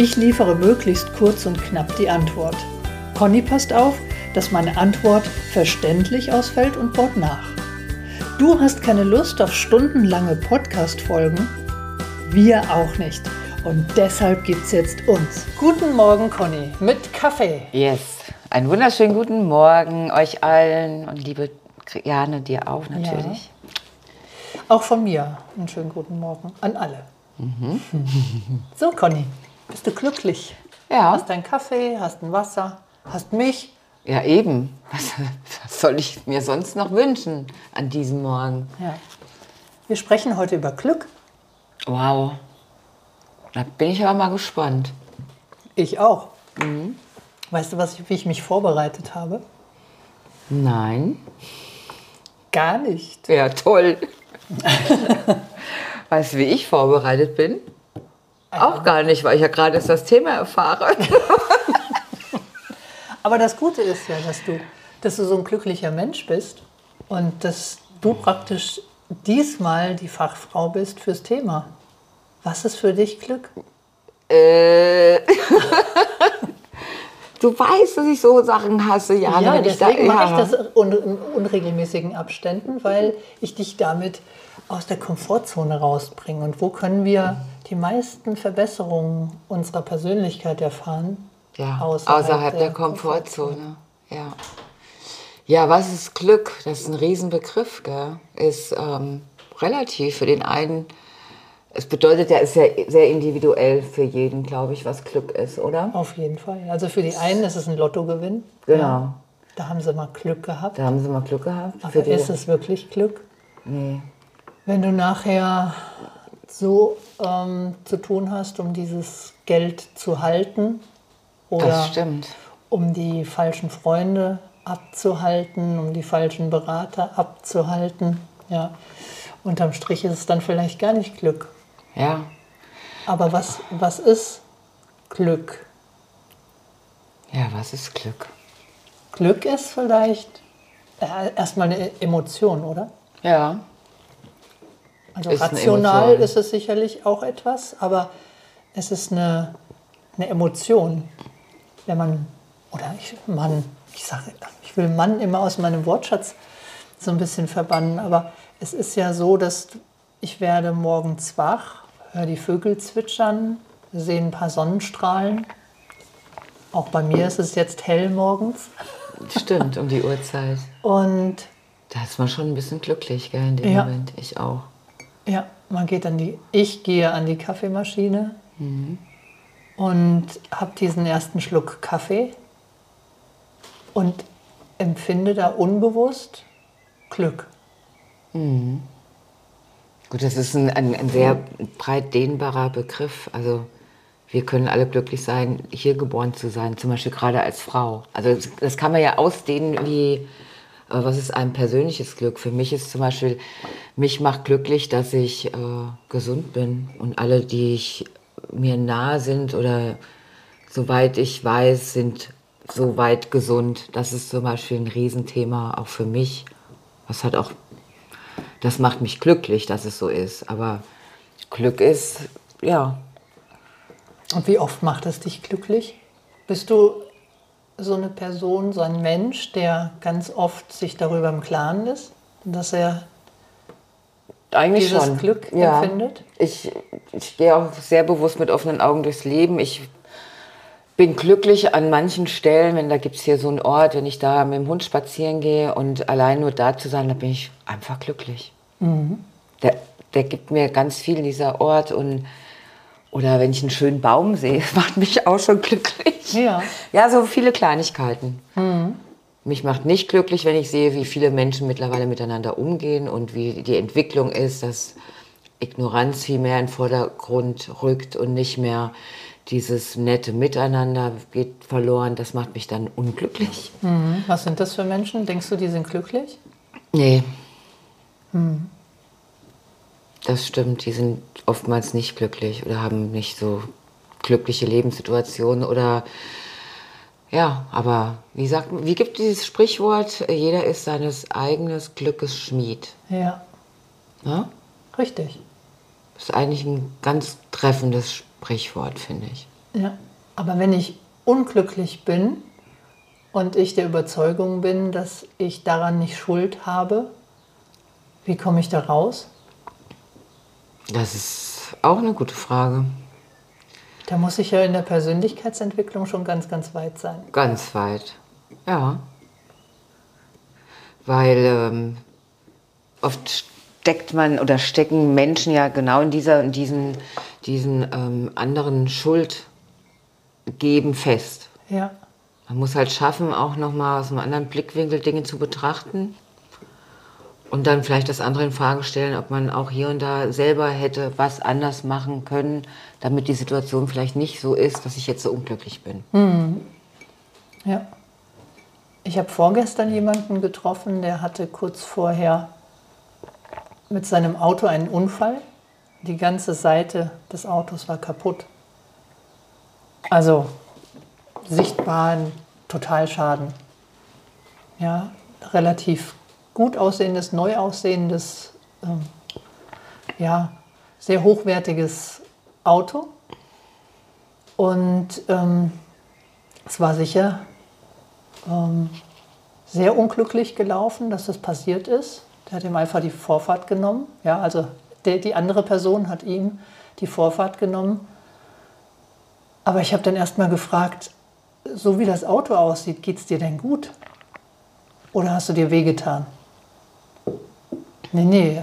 Ich liefere möglichst kurz und knapp die Antwort. Conny passt auf, dass meine Antwort verständlich ausfällt und baut nach. Du hast keine Lust auf stundenlange Podcast-Folgen? Wir auch nicht. Und deshalb gibt's jetzt uns. Guten Morgen, Conny, mit Kaffee. Yes. Einen wunderschönen guten Morgen euch allen und liebe Jane, dir auch natürlich. Ja. Auch von mir einen schönen guten Morgen an alle. Mhm. So, Conny, bist du glücklich? Ja. Hast deinen Kaffee, hast ein Wasser, hast mich. Ja, eben. Was, was soll ich mir sonst noch wünschen an diesem Morgen? Ja. Wir sprechen heute über Glück. Wow. Da bin ich aber mal gespannt. Ich auch. Weißt du, was ich, wie ich mich vorbereitet habe? Nein. Gar nicht. Ja, toll. weißt du, wie ich vorbereitet bin? Auch gar nicht, weil ich ja gerade erst das Thema erfahre. Aber das Gute ist ja, dass du, dass du so ein glücklicher Mensch bist und dass du praktisch diesmal die Fachfrau bist fürs Thema. Was ist für dich Glück? äh. Du weißt, dass ich so Sachen hasse, Jane. ja, wenn ich da- deswegen mache ja. ich das in unregelmäßigen Abständen, weil ich dich damit aus der Komfortzone rausbringe. Und wo können wir die meisten Verbesserungen unserer Persönlichkeit erfahren? Ja, Außerhalb außerhalb, der der, Komfortzone. Ja. ja, was ist Glück? Das ist ein Riesenbegriff, gell? Ist ähm, relativ für den einen. Es bedeutet ja, ist ja sehr individuell für jeden, glaube ich, was Glück ist, oder? Auf jeden Fall. Also für die einen ist es ein Lottogewinn. Genau. Ja, da haben sie mal Glück gehabt. Da haben sie mal Glück gehabt. Aber für ist es wirklich Glück? nee. Wenn du nachher so ähm, zu tun hast, um dieses Geld zu halten oder um die falschen Freunde abzuhalten, um die falschen Berater abzuhalten. Ja. Unterm Strich ist es dann vielleicht gar nicht Glück. Ja. Aber was, was ist Glück? Ja, was ist Glück? Glück ist vielleicht äh, erstmal eine Emotion, oder? Ja. Also Ist rational ist es sicherlich auch etwas, aber es ist eine, eine Emotion. Wenn man, oder ich, Mann, ich sage, ich will Mann immer aus meinem Wortschatz so ein bisschen verbannen, aber es ist ja so, dass ich werde morgens wach, höre die Vögel zwitschern, sehe ein paar Sonnenstrahlen. Auch bei mir ist es jetzt hell morgens. Stimmt, um die Uhrzeit. Und Da ist man schon ein bisschen glücklich, gell, in dem Ja. Moment. Ich auch. Ja, man geht an die, ich gehe an die Kaffeemaschine und habe diesen ersten Schluck Kaffee und empfinde da unbewusst Glück. Gut, das ist ein, ein, ein sehr breit dehnbarer Begriff. Also wir können alle glücklich sein, hier geboren zu sein, zum Beispiel gerade als Frau. Also das, das kann man ja ausdehnen wie, äh, was ist ein persönliches Glück? Für mich ist zum Beispiel, mich macht glücklich, dass ich äh, gesund bin und alle, die ich, mir nahe sind oder soweit ich weiß, sind soweit gesund. Das ist zum Beispiel ein Riesenthema auch für mich. Was hat auch das macht mich glücklich, dass es so ist. Aber Glück ist, ja, Und wie oft macht es dich glücklich? Bist du so eine Person, so ein Mensch, der ganz oft sich darüber im Klaren ist, dass er eigentlich Dieses schon. Glück ja. empfindet? Ich, ich gehe auch sehr bewusst mit offenen Augen durchs Leben. Ich bin glücklich an manchen Stellen, wenn da gibt es hier so einen Ort, wenn ich da mit dem Hund spazieren gehe und allein nur da zu sein, da bin ich einfach glücklich. Mhm. Der, der gibt mir ganz viel, dieser Ort. Und, oder wenn ich einen schönen Baum sehe, macht mich auch schon glücklich. Ja. Ja, so viele Kleinigkeiten. Mich macht nicht glücklich, wenn ich sehe, wie viele Menschen mittlerweile miteinander umgehen und wie die Entwicklung ist, dass Ignoranz viel mehr in den Vordergrund rückt und nicht mehr dieses nette Miteinander geht verloren. Das macht mich dann unglücklich. Mhm. Was sind das für Menschen? Denkst du, die sind glücklich? Nee. Das stimmt, die sind oftmals nicht glücklich oder haben nicht so glückliche Lebenssituationen oder ja, aber wie sagt wie gibt dieses Sprichwort, jeder ist seines eigenen Glückes Schmied. Ja, Ne? richtig. Das ist eigentlich ein ganz treffendes Sprichwort, finde ich. Ja. Aber wenn ich unglücklich bin und ich der Überzeugung bin, dass ich daran nicht Schuld habe, wie komme ich da raus? Das ist auch eine gute Frage. Da muss ich ja in der Persönlichkeitsentwicklung schon ganz, ganz weit sein. Ganz weit. Ja. Weil ähm, oft steckt man oder stecken Menschen ja genau in dieser, in diesen, diesen ähm, anderen Schuld geben fest. Ja. Man muss halt schaffen, auch nochmal aus einem anderen Blickwinkel Dinge zu betrachten. Und dann vielleicht das andere in Frage stellen, ob man auch hier und da selber hätte was anders machen können, damit die Situation vielleicht nicht so ist, dass ich jetzt so unglücklich bin. Ja. Ich habe vorgestern jemanden getroffen, der hatte kurz vorher mit seinem Auto einen Unfall. Die ganze Seite des Autos war kaputt. Also sichtbar ein Totalschaden. Ja, relativ gut aussehendes, neu aussehendes, ähm, ja, sehr hochwertiges Auto. Und ähm, es war sicher ähm, sehr unglücklich gelaufen, dass das passiert ist. Der hat ihm einfach die Vorfahrt genommen. Ja, also der, die andere Person hat ihm die Vorfahrt genommen. Aber ich habe dann erst mal gefragt, so wie das Auto aussieht, geht es dir denn gut? Oder hast du dir wehgetan? Nee, nee,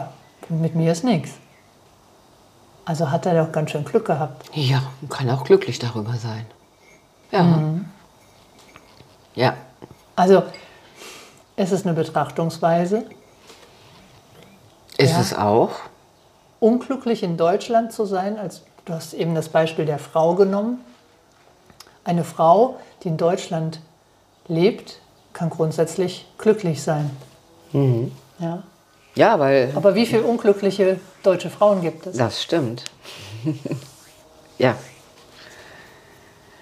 mit mir ist nichts. Also hat er doch ganz schön Glück gehabt. Ja, man kann auch glücklich darüber sein. Ja. Ja. Also es ist eine Betrachtungsweise. Ist Ja. es auch? unglücklich in Deutschland zu sein, als du hast eben das Beispiel der Frau genommen. Eine Frau, die in Deutschland lebt, kann grundsätzlich glücklich sein. Ja. Ja, weil Aber wie viele unglückliche deutsche Frauen gibt es? das stimmt. ja.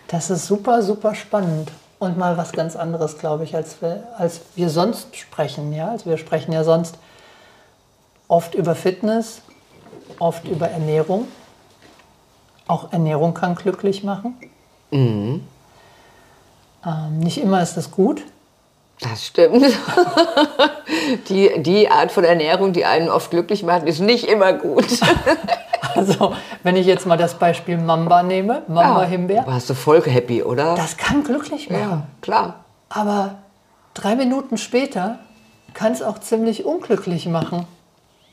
Das ist super, super spannend. Und mal was ganz anderes, glaube ich, als wir, als wir sonst sprechen. Ja? Also wir sprechen ja sonst oft über Fitness, oft über Ernährung. Auch Ernährung kann glücklich machen. Ähm, nicht immer ist das gut. Das stimmt. die, die Art von Ernährung, die einen oft glücklich macht, ist nicht immer gut. Also, wenn ich jetzt mal das Beispiel Mamba nehme, Mamba-Himbeer, Warst du voll happy, oder? das kann glücklich machen. ja, klar. Aber drei Minuten später kann es auch ziemlich unglücklich machen.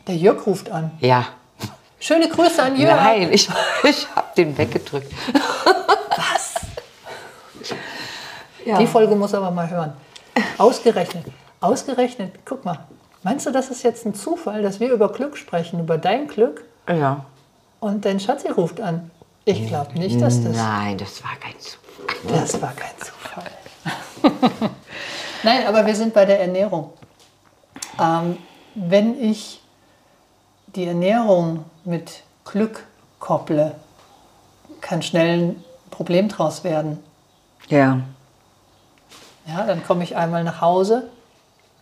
Der Jörg ruft an. Ja. Schöne Grüße an Jörg. Nein, ich, ich hab den weggedrückt. Was? Ja. Die Folge muss aber mal hören. Ausgerechnet. Ausgerechnet. Guck mal. Meinst du, das ist jetzt ein Zufall, dass wir über Glück sprechen, über dein Glück Ja. und dein Schatzi ruft an? Ich glaube nicht, dass das. Nein, das war kein Zufall. Das war kein Zufall. Nein, aber wir sind bei der Ernährung. Ähm, wenn ich die Ernährung mit Glück kopple, kann schnell ein Problem draus werden. Ja. Ja, dann komme ich einmal nach Hause,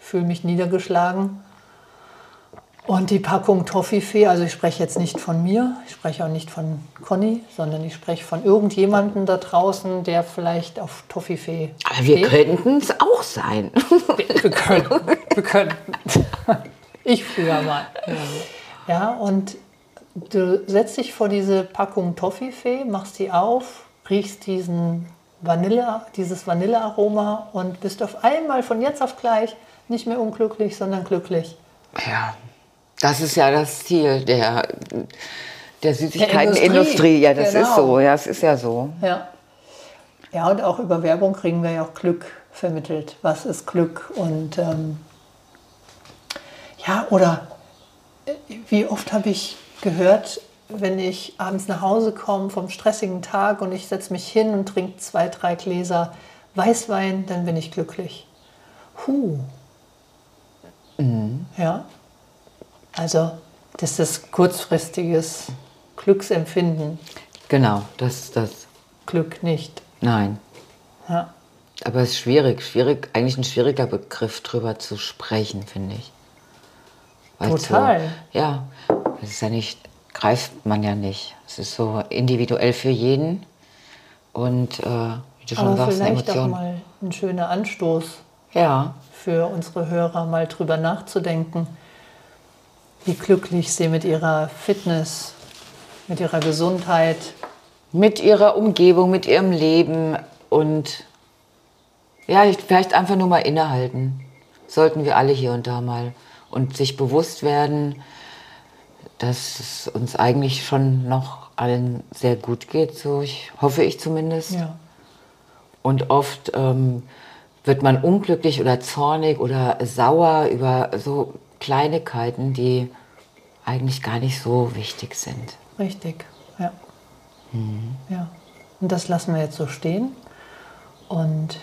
fühle mich niedergeschlagen und die Packung Toffifee, also ich spreche jetzt nicht von mir, ich spreche auch nicht von Conny, sondern ich spreche von irgendjemandem da draußen, der vielleicht auf Toffifee Aber wir könnten es auch sein. Wir, wir können, wir können. Ich früher mal. Ja, und du setzt dich vor diese Packung Toffifee, machst die auf, riechst diesen Vanille, dieses Vanillearoma und bist auf einmal von jetzt auf gleich nicht mehr unglücklich, sondern glücklich. Ja. Das ist ja das Ziel der, der Süßigkeitenindustrie. Industrie, Ja, das genau. ist so. Ja, es ist ja so. Ja. Ja, und auch über Werbung kriegen wir ja auch Glück vermittelt. Was ist Glück? Und ähm, ja, oder äh, wie oft habe ich gehört, wenn ich abends nach Hause komme vom stressigen Tag und ich setze mich hin und trinke zwei, drei Gläser Weißwein, dann bin ich glücklich. Huh. Ja. Also, das ist kurzfristiges Glücksempfinden. Genau, das ist das. Glück nicht. Nein. Ja. Aber es ist schwierig, schwierig, eigentlich ein schwieriger Begriff drüber zu sprechen, finde ich. Weil's Total. So, ja, das ist ja nicht, greift man ja nicht. Es ist so individuell für jeden. Und äh, wie du schon Aber sagst, vielleicht auch mal ein schöner Anstoß Ja, für unsere Hörer, mal drüber nachzudenken, wie glücklich sie mit ihrer Fitness, mit ihrer Gesundheit, mit ihrer Umgebung, mit ihrem Leben und ja, ich- vielleicht einfach nur mal innehalten. Sollten wir alle hier und da mal und sich bewusst werden, dass es uns eigentlich schon noch allen sehr gut geht, so ich, hoffe ich zumindest. ja, Und oft ähm, wird man unglücklich oder zornig oder sauer über so Kleinigkeiten, die eigentlich gar nicht so wichtig sind. richtig, ja. ja. Und das lassen wir jetzt so stehen und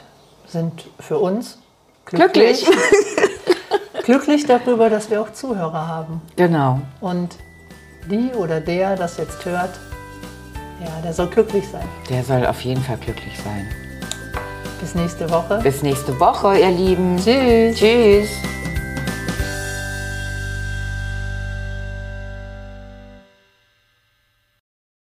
sind für uns glücklich, glücklich darüber, dass wir auch Zuhörer haben. Genau. Und die oder der das jetzt hört, ja, der soll glücklich sein. Der soll auf jeden Fall glücklich sein. Bis nächste Woche. Bis nächste Woche, ihr Lieben. Tschüss. Tschüss.